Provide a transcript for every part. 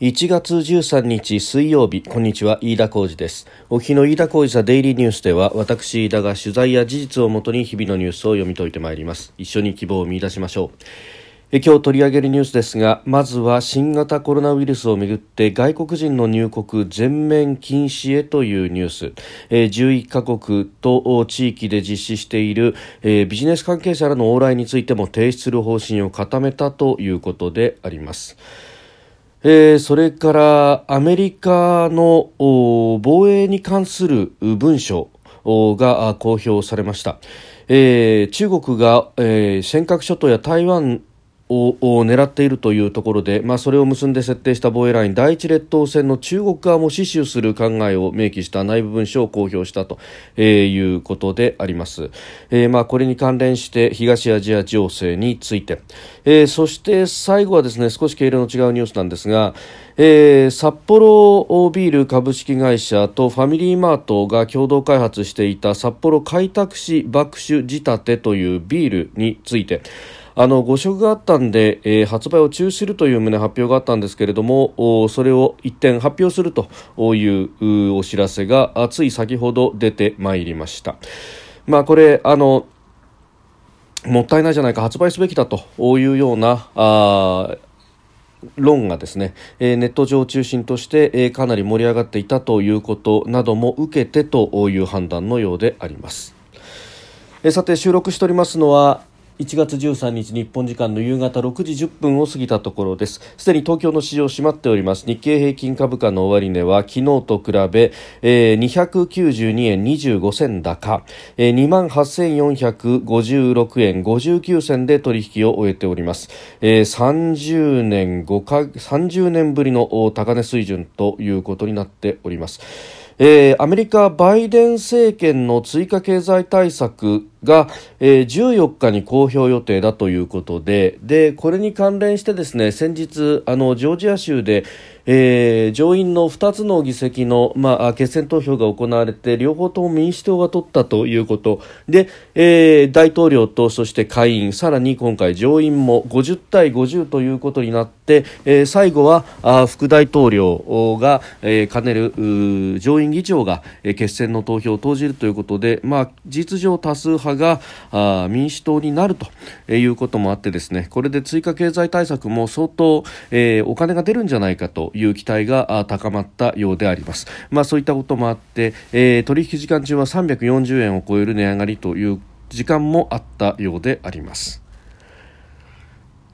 1月13日水曜日こんにちは飯田浩二です。お日の飯田浩二ザデイリーニュースでは私飯田が取材や事実をもとに日々のニュースを読み解いてまいります。一緒に希望を見出しましょう。え今日取り上げるニュースですがまずは新型コロナウイルスをめぐって外国人の入国全面禁止へというニュース、え11カ国と地域で実施している、えビジネス関係者らの往来についても提出する方針を固めたということであります。えー、それからアメリカの防衛に関する文書が公表されました。えー、中国が、えー、尖閣諸島や台湾を狙っているというところで、まあ、それを結んで設定した防衛ライン第一列島線の中国側も死守する考えを明記した内部文書を公表したと、えー、いうことであります、えー、まあ、これに関連して東アジア情勢について、えー、そして最後はですね少し経路の違うニュースなんですが、えー、札幌ビール株式会社とファミリーマートが共同開発していた札幌開拓市爆酒仕立てというビールについてあの誤植があったんで、えー、発売を中止するという旨発表があったんですけれどもそれを一転発表するというお知らせがつい先ほど出てまいりました。まあ、これあのもったいないじゃないか発売すべきだというようなあ論がですね、えー、ネット上を中心として、えー、かなり盛り上がっていたということなども受けてという判断のようであります。えー、さて収録しておりますのは1月13日日本時間の夕方6時10分を過ぎたところです。すでに東京の市場閉まっております。日経平均株価の終値は昨日と比べ、えー、292円25銭高、えー、28,456円59銭で取引を終えております、えー、30年か30年ぶりの高値水準ということになっております。えー、アメリカバイデン政権の追加経済対策が、えー、14日に公表予定だということででこれに関連してですね先日あのジョージア州でえー、上院の2つの議席の、まあ、決選投票が行われて両方とも民主党が取ったということ。で、えー、大統領とそして下院さらに今回上院も50対50ということになって、えー、最後はあ副大統領が、えー、兼ねる上院議長が、えー、決選の投票を投じるということで、まあ、実上多数派があ民主党になるということもあってですねこれで追加経済対策も相当、えー、お金が出るんじゃないかという期待が高まったようであります。まあ、そういったこともあって、えー、取引時間中は340円を超える値上がりという時間もあったようであります。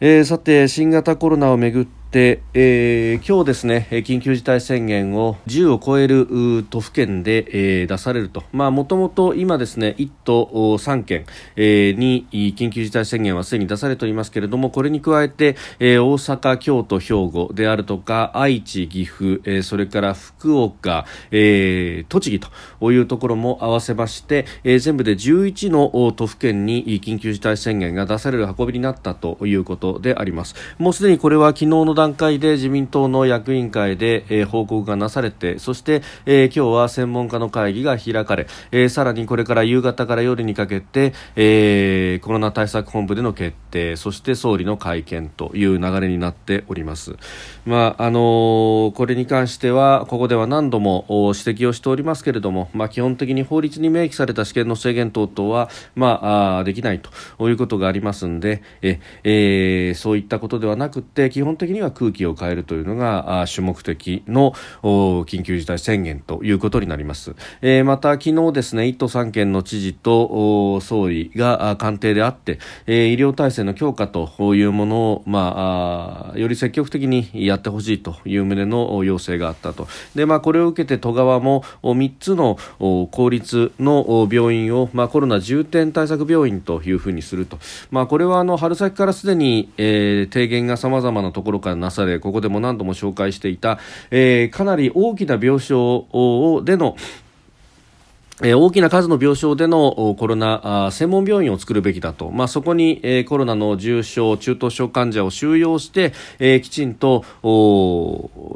えー、さて新型コロナをめぐって、えー、今日ですね緊急事態宣言を10を超える都府県で、えー、出されると。もともと今ですね1都3県、えー、に緊急事態宣言はすでに出されておりますけれどもこれに加えて、えー、大阪、京都、兵庫であるとか愛知、岐阜、えー、それから福岡、えー、栃木というところも合わせまして、えー、全部で11の都府県に緊急事態宣言が出される運びになったということであります。もうすでにこれは昨日の段階で自民党の役員会で、えー、報告がなされてそして、えー、今日は専門家の会議が開かれ、えー、さらにこれから夕方から夜にかけて、えー、コロナ対策本部での決定そして総理の会見という流れになっております。まああのー、これに関してはここでは何度も指摘をしておりますけれども、まあ、基本的に法律に明記された試験の制限等々は、まあ、あできないということがありますのでえ、えー、そういったことではなくて基本的には空気を変えるというのが主目的の緊急事態宣言ということになります、えー、また昨日ですね1都3県の知事と総理が官邸であって、えー、医療体制の強化というものを、まあ、より積極的にやってほしいという旨の要請があったと。で、まあ、これを受けて都側も3つの公立の病院を、まあ、コロナ重点対策病院というふうにすると、まあ、これはあの春先からすでに、えー、提言がさまざまなところからなされここでも何度も紹介していた、えー、かなり大きな病床での大きな数の病床でのコロナ専門病院を作るべきだと、まあ、そこに、コロナの重症、中等症患者を収容して、えきちんと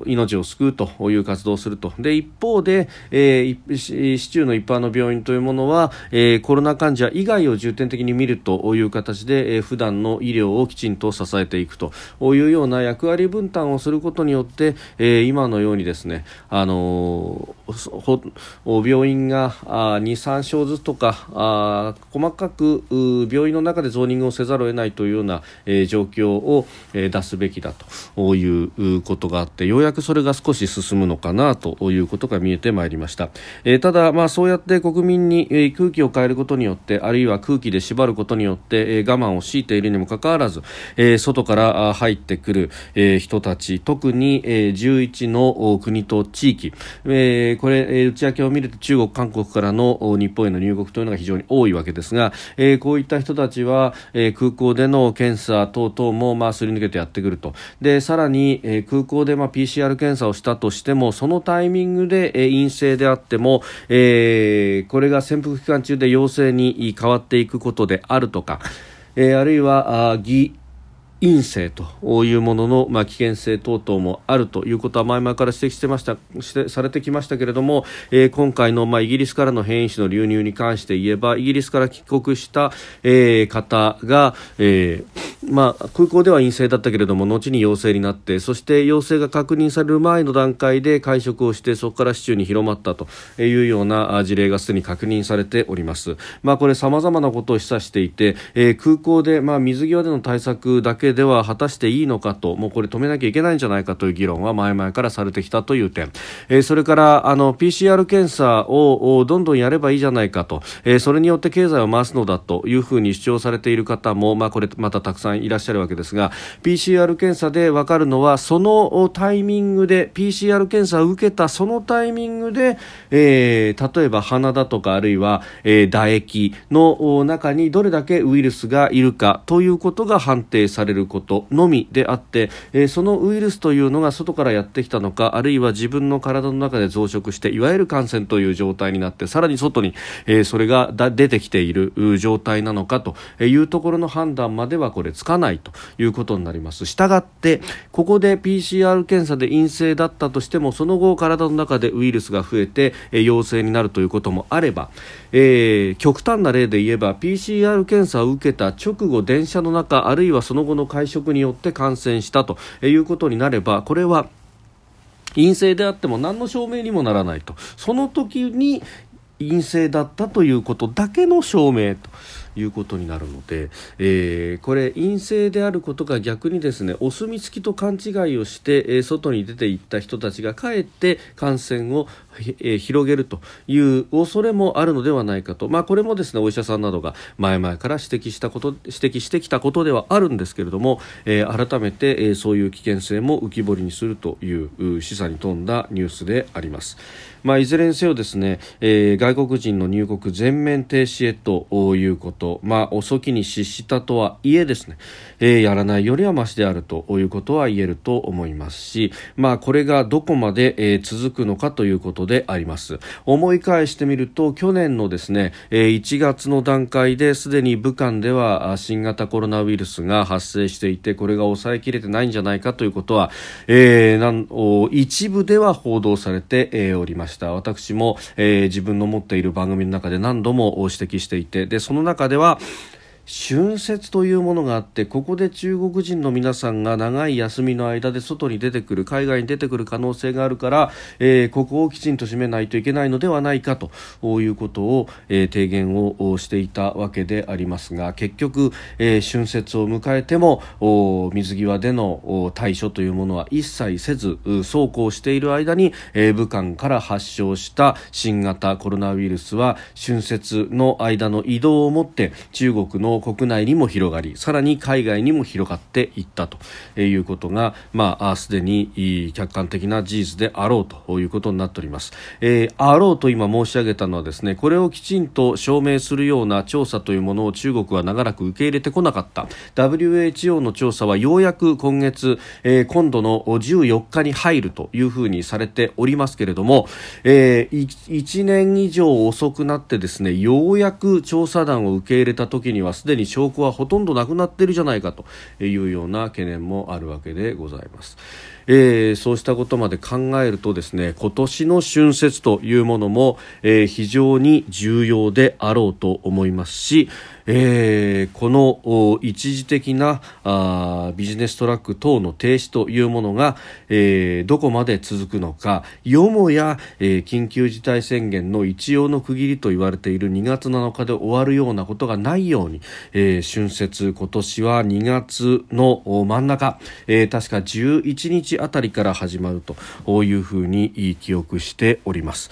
命を救うという活動をすると。で一方で、え市中の一般の病院というものは、えコロナ患者以外を重点的に見るという形で、え普段の医療をきちんと支えていくと。いうような役割分担をすることによって、え今のようにですね、あの病院が2、3床ずつとかあ細かく病院の中でゾーニングをせざるを得ないというような、えー、状況を、えー、出すべきだということがあってようやくそれが少し進むのかなということが見えてまいりました、えー、ただ、まあ、そうやって国民に、えー、空気を変えることによってあるいは空気で縛ることによって、えー、我慢を強いているにもかかわらず、えー、外から入ってくる、えー、人たち特に、えー、11の国と地域、えー、これ、えー、内訳を見ると中国、韓国からの日本への入国というのが非常に多いわけですが、えー、こういった人たちは、えー、空港での検査等々も、まあ、すり抜けてやってくると。でさらに、えー、空港で、まあ、PCR 検査をしたとしてもそのタイミングで、えー、陰性であっても、えー、これが潜伏期間中で陽性に変わっていくことであるとか、えー、あるいはあ偽陰性というものの、まあ、危険性等々もあるということは前々から指摘してましたしてされてきましたけれども、えー、今回の、まあ、イギリスからの変異種の流入に関して言えばイギリスから帰国した、えー、方が、えーまあ、空港では陰性だったけれども後に陽性になってそして陽性が確認される前の段階で会食をしてそこから市中に広まったというような事例がすでに確認されております。まあ、これ様々なことを示唆していて、えー、空港で、まあ、水際での対策だけけでは果たしていいのかともうこれ止めなきゃいけないんじゃないかという議論は前々からされてきたという点、えー、それからあの PCR 検査をどんどんやればいいじゃないかと、えー、それによって経済を回すのだというふうに主張されている方も、まあ、これまたたくさんいらっしゃるわけですが PCR 検査で分かるのはそのタイミングで PCR 検査を受けたそのタイミングで、えー、例えば鼻だとかあるいは、えー、唾液の中にどれだけウイルスがいるかということが判定されるることのみであって、えー、そのウイルスというのが外からやってきたのかあるいは自分の体の中で増殖していわゆる感染という状態になってさらに外に、えー、それが出てきている状態なのかというところの判断まではこれつかないということになります。したがってここで PCR 検査で陰性だったとしてもその後体の中でウイルスが増えて、えー、陽性になるということもあれば、えー、極端な例で言えば PCR 検査を受けた直後電車の中あるいはその後の会食によって感染したということになればこれは陰性であっても何の証明にもならないと。その時に陰性だったということだけの証明ということになるので、えー、これ陰性であることが逆にですねお墨付きと勘違いをして、えー、外に出ていった人たちがかえって感染を、えー、広げるという恐れもあるのではないかと、まあ、これもですねお医者さんなどが前々から指摘したこと指摘してきたことではあるんですけれども、えー、改めて、えー、そういう危険性も浮き彫りにするという示唆に富んだニュースであります。まあ、いずれにせよですね、えー、外国人の入国全面停止へということ、まあ、遅きに失したとはいえですね、えー、やらないよりはましであるということは言えると思いますし、まあ、これがどこまで、えー、続くのかということであります。思い返してみると去年のですね、え、1月の段階ですでに武漢では新型コロナウイルスが発生していてこれが抑えきれてないんじゃないかということは、えー、なん一部では報道されて、え、おりました。私も、えー、自分の持っている番組の中で何度も指摘していてでその中では春節というものがあってここで中国人の皆さんが長い休みの間で外に出てくる海外に出てくる可能性があるから、えー、ここをきちんと締めないといけないのではないかということを、えー、提言をしていたわけでありますが結局、えー、春節を迎えても水際での対処というものは一切せずそうこうしている間に、えー、武漢から発症した新型コロナウイルスは春節の間の移動をもって中国の国内にも広がりさらに海外にも広がっていったということがまあすでに客観的な事実であろうということになっております、えー、あろうと今申し上げたのはですねこれをきちんと証明するような調査というものを中国は長らく受け入れてこなかった。WHO の調査はようやく今月、えー、今度の14日に入るというふうにされておりますけれども、えー、1年以上遅くなってですねようやく調査団を受け入れた時にはすでに証拠はほとんどなくなっているじゃないかというような懸念もあるわけでございます。えー、そうしたことまで考えるとですね今年の春節というものも、えー、非常に重要であろうと思いますし、えー、この一時的なあビジネストラック等の停止というものが、えー、どこまで続くのかよもや、えー、緊急事態宣言の一応の区切りと言われている2月7日で終わるようなことがないように、えー、春節今年は2月の真ん中、えー、確か11日あたりから始まるというふうに記憶しております。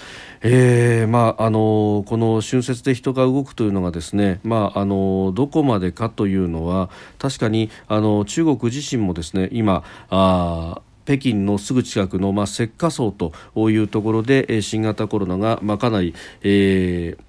えーまあ、あのこの春節で人が動くというのがですね、まあ、のどこまでかというのは確かにあの中国自身もですね今あ北京のすぐ近くの、まあ、石化層というところで新型コロナが、まあ、かなり、えー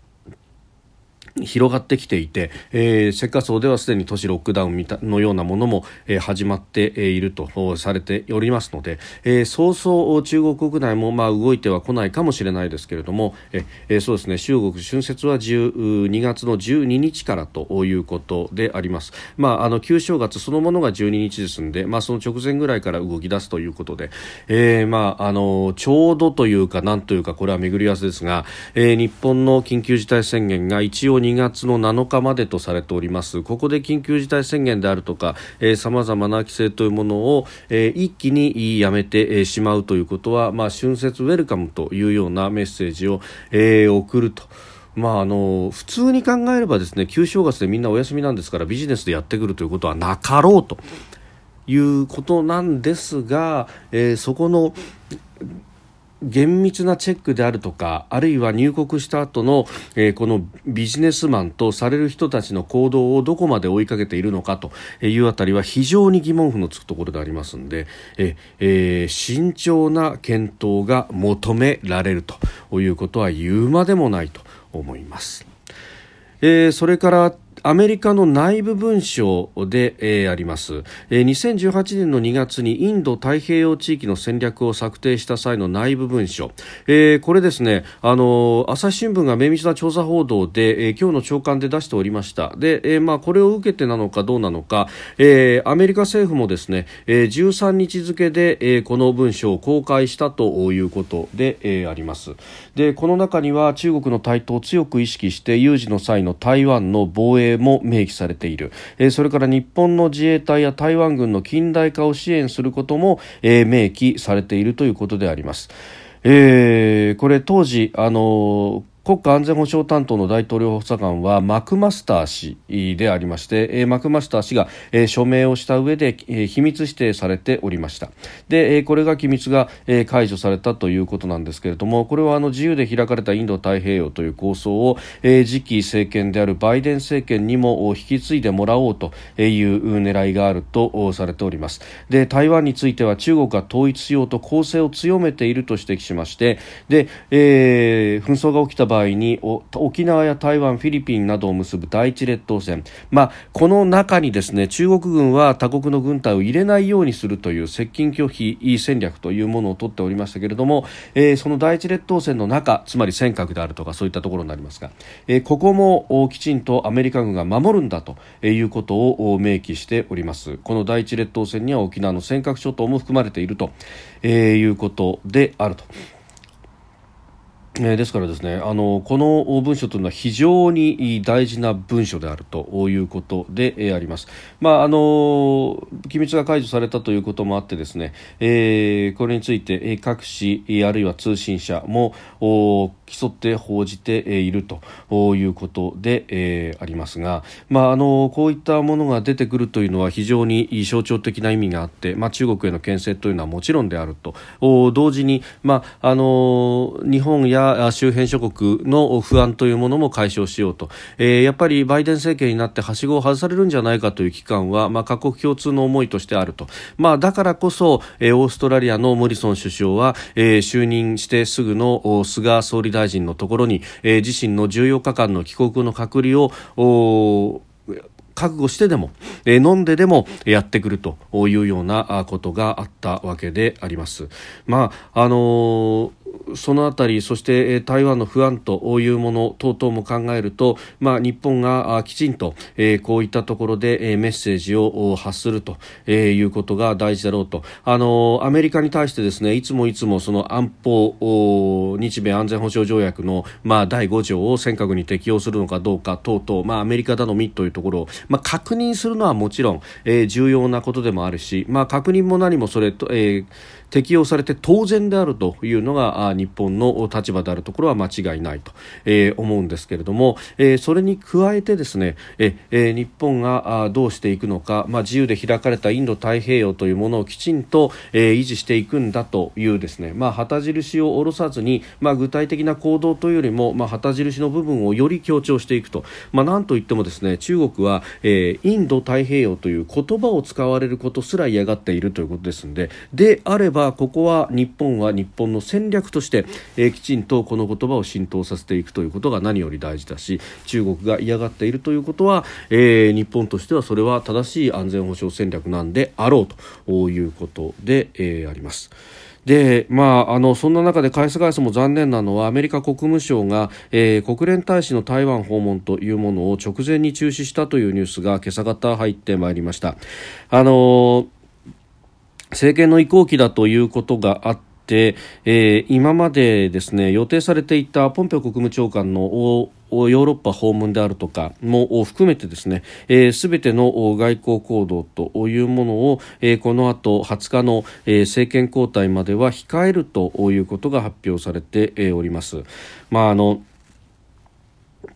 広がってきていて、えー、石化層ではすでに都市ロックダウンのようなものも、えー、始まっているとされておりますので、えー、そうそう中国国内もまあ動いては来ないかもしれないですけれども、えー、そうですね中国春節は12月の12日からということであります。まああの旧正月そのものが12日ですので、まあその直前ぐらいから動き出すということで、えー、まああのちょうどというかなんというかこれは巡り合わせですが、えー、日本の緊急事態宣言が一応2月の7日までとされておりますここで緊急事態宣言であるとかさまざまな規制というものを、えー、一気にやめてしまうということは、まあ、春節ウェルカムというようなメッセージを、えー、送ると。まあ、あの普通に考えればですね旧正月でみんなお休みなんですからビジネスでやってくるということはなかろうということなんですが、えー、そこの厳密なチェックであるとかあるいは入国した後の、えー、このビジネスマンとされる人たちの行動をどこまで追いかけているのかというあたりは非常に疑問符のつくところでありますので、ええー、慎重な検討が求められるということは言うまでもないと思います。えー、それからアメリカの内部文書で、えー、あります、えー、2018年の2月にインド太平洋地域の戦略を策定した際の内部文書、えー、これですねあの朝日新聞が綿密な調査報道で、えー、今日の朝刊で出しておりました。で、えーまあ、これを受けてなのかどうなのか、えー、アメリカ政府もですね、えー、13日付で、えー、この文書を公開したということで、えー、あります。でこの中には中国の台頭を強く意識して有事の際の台湾の防衛も明記されている、えそれから日本の自衛隊や台湾軍の近代化を支援することも、え明記されているということであります。えー、これ当時あの国家安全保障担当の大統領補佐官はマクマスター氏でありまして、えマクマスター氏が、え署名をした上で、え秘密指定されておりました。で、えこれが機密が、え解除されたということなんですけれどもこれはあの自由で開かれたインド太平洋という構想を、え次期政権であるバイデン政権にも引き継いでもらおうという狙いがあるとされております。で台湾については中国が統一しようと攻勢を強めていると指摘しましてで、えー、紛争が起きた場合場合に沖縄や台湾、フィリピンなどを結ぶ第一列島線、まあ、この中にですね中国軍は他国の軍隊を入れないようにするという接近拒否戦略というものを取っておりましたけれども、えー、その第一列島線の中つまり尖閣であるとかそういったところになりますが、えー、ここもきちんとアメリカ軍が守るんだということを明記しておりますこの第一列島線には沖縄の尖閣諸島も含まれていると、えー、いうことであると。え、ですからですねあのこの文書というのは非常に大事な文書であるということで、あります。まああの機密が解除されたということもあってですね、えー、これについて各紙あるいは通信社も競って報じているということで、えー、ありますが、まああのこういったものが出てくるというのは非常に象徴的な意味があって、まあ中国への牽制というのはもちろんであると同時にまああの日本や周辺諸国の不安というものも解消しようと、えー、やっぱりバイデン政権になってはしごを外されるんじゃないかという期間は、まあ、各国共通の思いとしてあると、まあ、だからこそ、えー、オーストラリアのモリソン首相は、えー、就任してすぐの菅総理大臣のところに、えー、自身の14日間の帰国の隔離を覚悟してでも、え、飲んででもやってくるというようなことがあったわけであります。まああのーそのあたりそして台湾の不安というもの等々も考えると、まあ、日本がきちんと、こういったところで、メッセージを発すると、いうことが大事だろうと。あのアメリカに対してですねいつもいつもその安保日米安全保障条約の、まあ、第5条を尖閣に適用するのかどうか等々、まあ、アメリカ頼みというところを、まあ、確認するのはもちろん、重要なことでもあるし、まあ、確認も何もそれと、えー適用されて当然であるというのが日本の立場であるところは間違いないと、えー、思うんですけれども、えー、それに加えてですね、えー、日本がどうしていくのか、まあ、自由で開かれたインド太平洋というものをきちんと、えー、維持していくんだというですね、まあ、旗印を下ろさずに、まあ、具体的な行動というよりも、まあ、旗印の部分をより強調していくと、まあ、なんといってもですね中国は、えー、インド太平洋という言葉を使われることすら嫌がっているということですのでであればばここは日本は日本の戦略として、えー、きちんとこの言葉を浸透させていくということが何より大事だし中国が嫌がっているということは、えー、日本としてはそれは正しい安全保障戦略なんであろうということで、えー、あります。で、まあ、あの、そんな中で返す返すも残念なのは、アメリカ国務省が、えー、国連大使の台湾訪問というものを直前に中止したというニュースが今朝方入ってまいりました。あのー政権の移行期だということがあって、えー、今までですね予定されていたポンペオ国務長官のヨーロッパ訪問であるとかも含めてですねすべ、えー、ての外交行動というものを、えー、この後20日の、えー、政権交代までは控えるということが発表されてえおります。まああの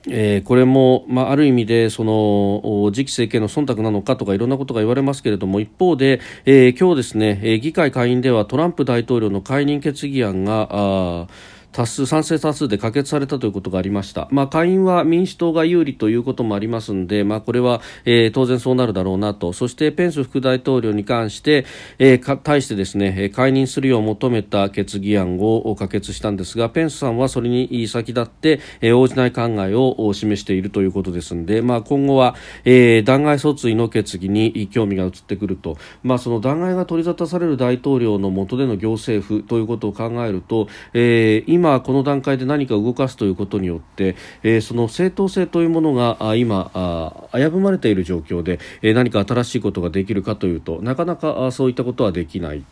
えー、これも、まあ、ある意味でその次期政権の忖度なのかとかいろんなことが言われますけれども一方で、えー、今日ですね、えー、議会下院ではトランプ大統領の解任決議案があ多数賛成多数で可決されたということがありました、まあ、下院は民主党が有利ということもありますので、まあ、これは、えー、当然そうなるだろうなと。そしてペンス副大統領に関して、えー、対してですね解任するよう求めた決議案を可決したんですがペンスさんはそれに先立って、えー、応じない考えを示しているということですので、まあ、今後は、えー、弾劾訴追の決議に興味が移ってくると、まあ、その弾劾が取り沙汰される大統領の下での行政府ということを考えると、えー、今今この段階で何か動かすということによって、えー、その正当性というものが今危ぶまれている状況で、えー、何か新しいことができるかというとなかなかそういったことはできない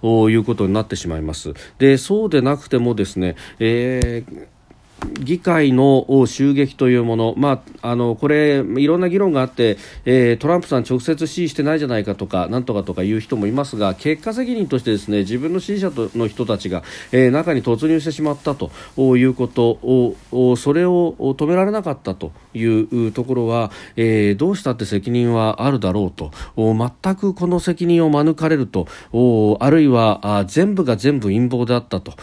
ということになってしまいます。でそうでなくてもですね、えー議会の襲撃というもの、まあ、あのこれ、いろんな議論があって、えー、トランプさん直接支持してないじゃないかとか、なんとかとかいう人もいますが、結果責任としてですね自分の支持者の人たちが、えー、中に突入してしまったということを、それを止められなかったというところは、えー、どうしたって責任はあるだろうと、全くこの責任を免れると、あるいは全部が全部陰謀であったと。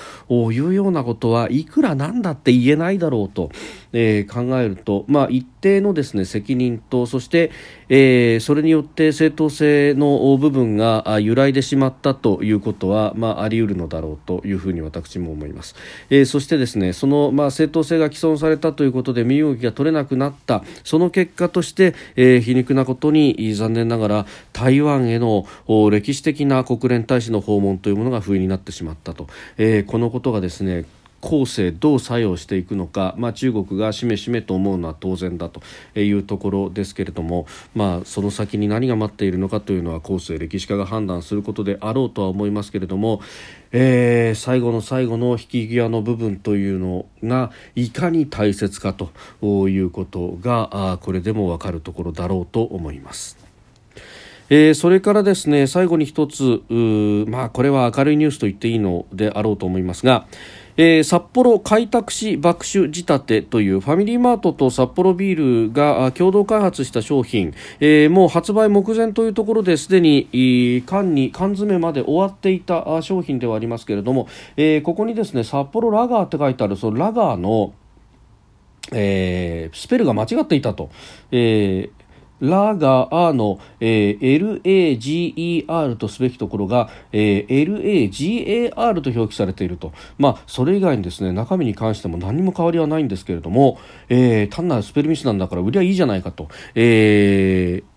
いうようなことはいくらなんだって言言えないだろうと、えー、考えると、まあ、一定のですね責任とそして、えー、それによって正当性の部分が揺らいでしまったということは、まあ、あり得るのだろうというふうに私も思います、えー、そしてですねその、まあ、正当性が毀損されたということで身動きが取れなくなったその結果として、えー、皮肉なことに残念ながら台湾への歴史的な国連大使の訪問というものが不意になってしまったと、えー、このことがですね後世どう作用していくのか、まあ、中国がしめしめと思うのは当然だというところですけれども、まあ、その先に何が待っているのかというのは後世歴史家が判断することであろうとは思いますけれども、えー、最後の最後の引き際の部分というのがいかに大切かということがこれでも分かるところだろうと思います。えー、それからですね最後に一つまあこれは明るいニュースと言っていいのであろうと思いますが、えー、札幌開拓し爆酒仕立てというファミリーマートと札幌ビールが共同開発した商品、えー、もう発売目前というところですでに缶に缶詰まで終わっていた商品ではありますけれども、えー、ここにですね札幌ラガーって書いてあるそのラガーのえー、スペルが間違っていたと、えー、ラガーの、えー、LAGER とすべきところが、えー、LAGAR と表記されていると、まあ、それ以外にですね中身に関しても何も変わりはないんですけれども、えー、単なるスペルミスなんだから売りゃいいじゃないかと、えー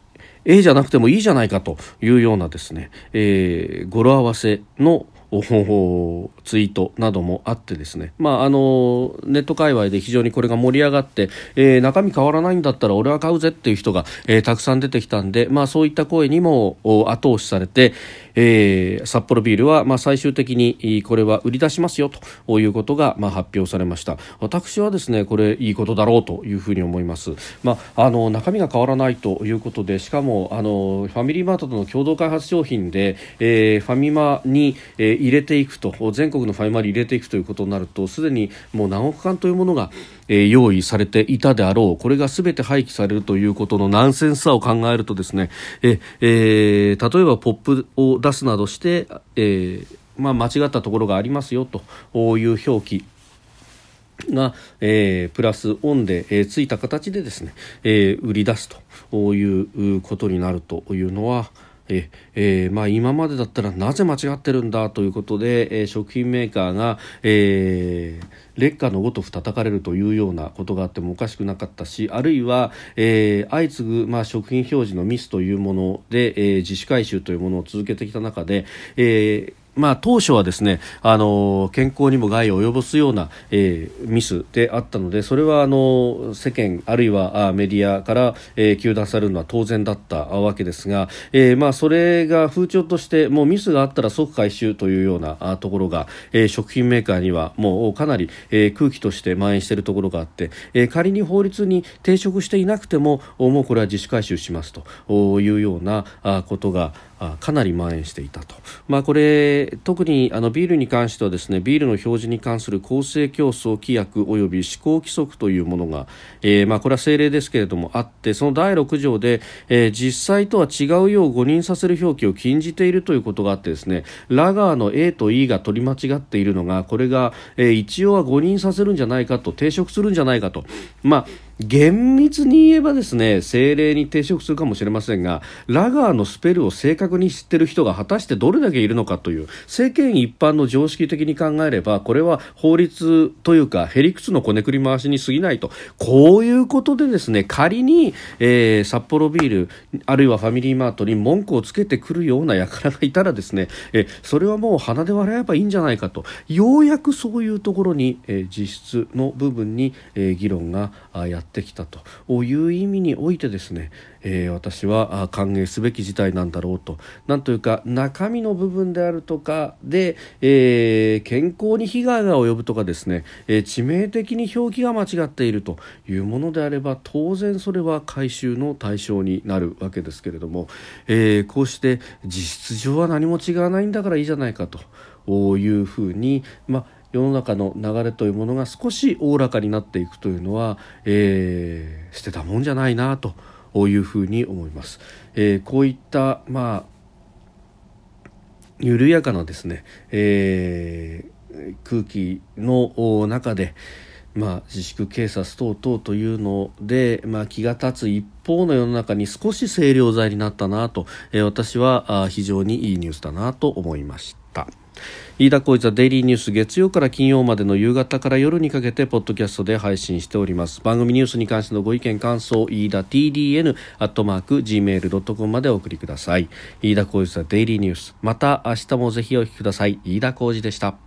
A じゃなくてもいいじゃないかというようなですね、えー、語呂合わせのツイートなどもあってですね、まあ、あのネット界隈で非常にこれが盛り上がって、えー、中身変わらないんだったら俺は買うぜっていう人が、えー、たくさん出てきたんで、まあ、そういった声にも後押しされて、えー、札幌ビールは、まあ、最終的にこれは売り出しますよということが、まあ、発表されました。私はですねこれいいことだろうというふうに思います、まあ、あの中身が変わらないということでしかもあのファミリーマートとの共同開発商品で、えー、ファミマに、えー、入れていくと全国のファミマに入れていくということになるとすでにもう何億缶というものが、え、用意されていたであろう。これが全て廃棄されるということのナンセンスさを考えるとですね、ええー、例えばポップを出すなどして、えーまあ、間違ったところがありますよと。いう表記。が、えー、プラスオンで、えー、ついた形でですね、えー、売り出すということになるというのは、ええー、まあ、今までだったらなぜ間違ってるんだということで、えー、食品メーカーが、えー、劣化のごとく叩かれるというようなことがあってもおかしくなかったしあるいは、えー、相次ぐ、まあ、食品表示のミスというもので、えー、自主回収というものを続けてきた中で、えーまあ、当初はですね、あの健康にも害を及ぼすような、えー、ミスであったのでそれはあの世間あるいはあメディアから、えー、糾弾されるのは当然だったわけですが、えーまあ、それが風潮としてもうミスがあったら即回収というようなあところが、えー、食品メーカーにはもうかなり、えー、空気として蔓延しているところがあって、えー、仮に法律に抵触していなくてももうこれは自主回収しますというようなことがかなり蔓延していたと、まあ、これ特にあのビールに関してはですねビールの表示に関する公正競争規約及び施行規則というものが、えーまあ、これは政令ですけれどもあってその第6条で、えー、実際とは違うよう誤認させる表記を禁じているということがあってですねラガーの A と E が取り間違っているのがこれが、えー、一応は誤認させるんじゃないかと抵触するんじゃないかと。まあ厳密に言えばですね精霊に抵触するかもしれませんがラガーのスペルを正確に知ってる人が果たしてどれだけいるのかという世間一般の常識的に考えればこれは法律というかへりくつのこねくり回しに過ぎないと。こういうことでですね仮に、えー、札幌ビールあるいはファミリーマートに文句をつけてくるような輩がいたらですね、えそれはもう鼻で笑えばいいんじゃないかと。ようやくそういうところに、えー、実質の部分に、えー、議論がやってってきたという意味においてですね、えー、私は歓迎すべき事態なんだろうと。なんというか中身の部分であるとかで、えー、健康に被害が及ぶとかですね、えー、致命的に表記が間違っているというものであれば当然それは回収の対象になるわけですけれども、えこうして実質上は何も違わないんだからいいじゃないかというふうに、まあ世の中の流れというものが少しおおらかになっていくというのは、えー、捨てたもんじゃないなというふうに思います。えー、こういったまあ緩やかなですね、えー、空気の中で、まあ、自粛警察等々というので、まあ、気が立つ一方の世の中に少し清涼剤になったなと、えー、私は非常にいいニュースだなと思いました。飯田浩司ザデイリーニュース月曜から金曜までの夕方から夜にかけてポッドキャストで配信しております。番組ニュースに関してのご意見感想飯田 TDN アットマーク Gmail.com までお送りください。飯田浩司ザデイリーニュース。また明日もぜひお聞きください。飯田浩司でした。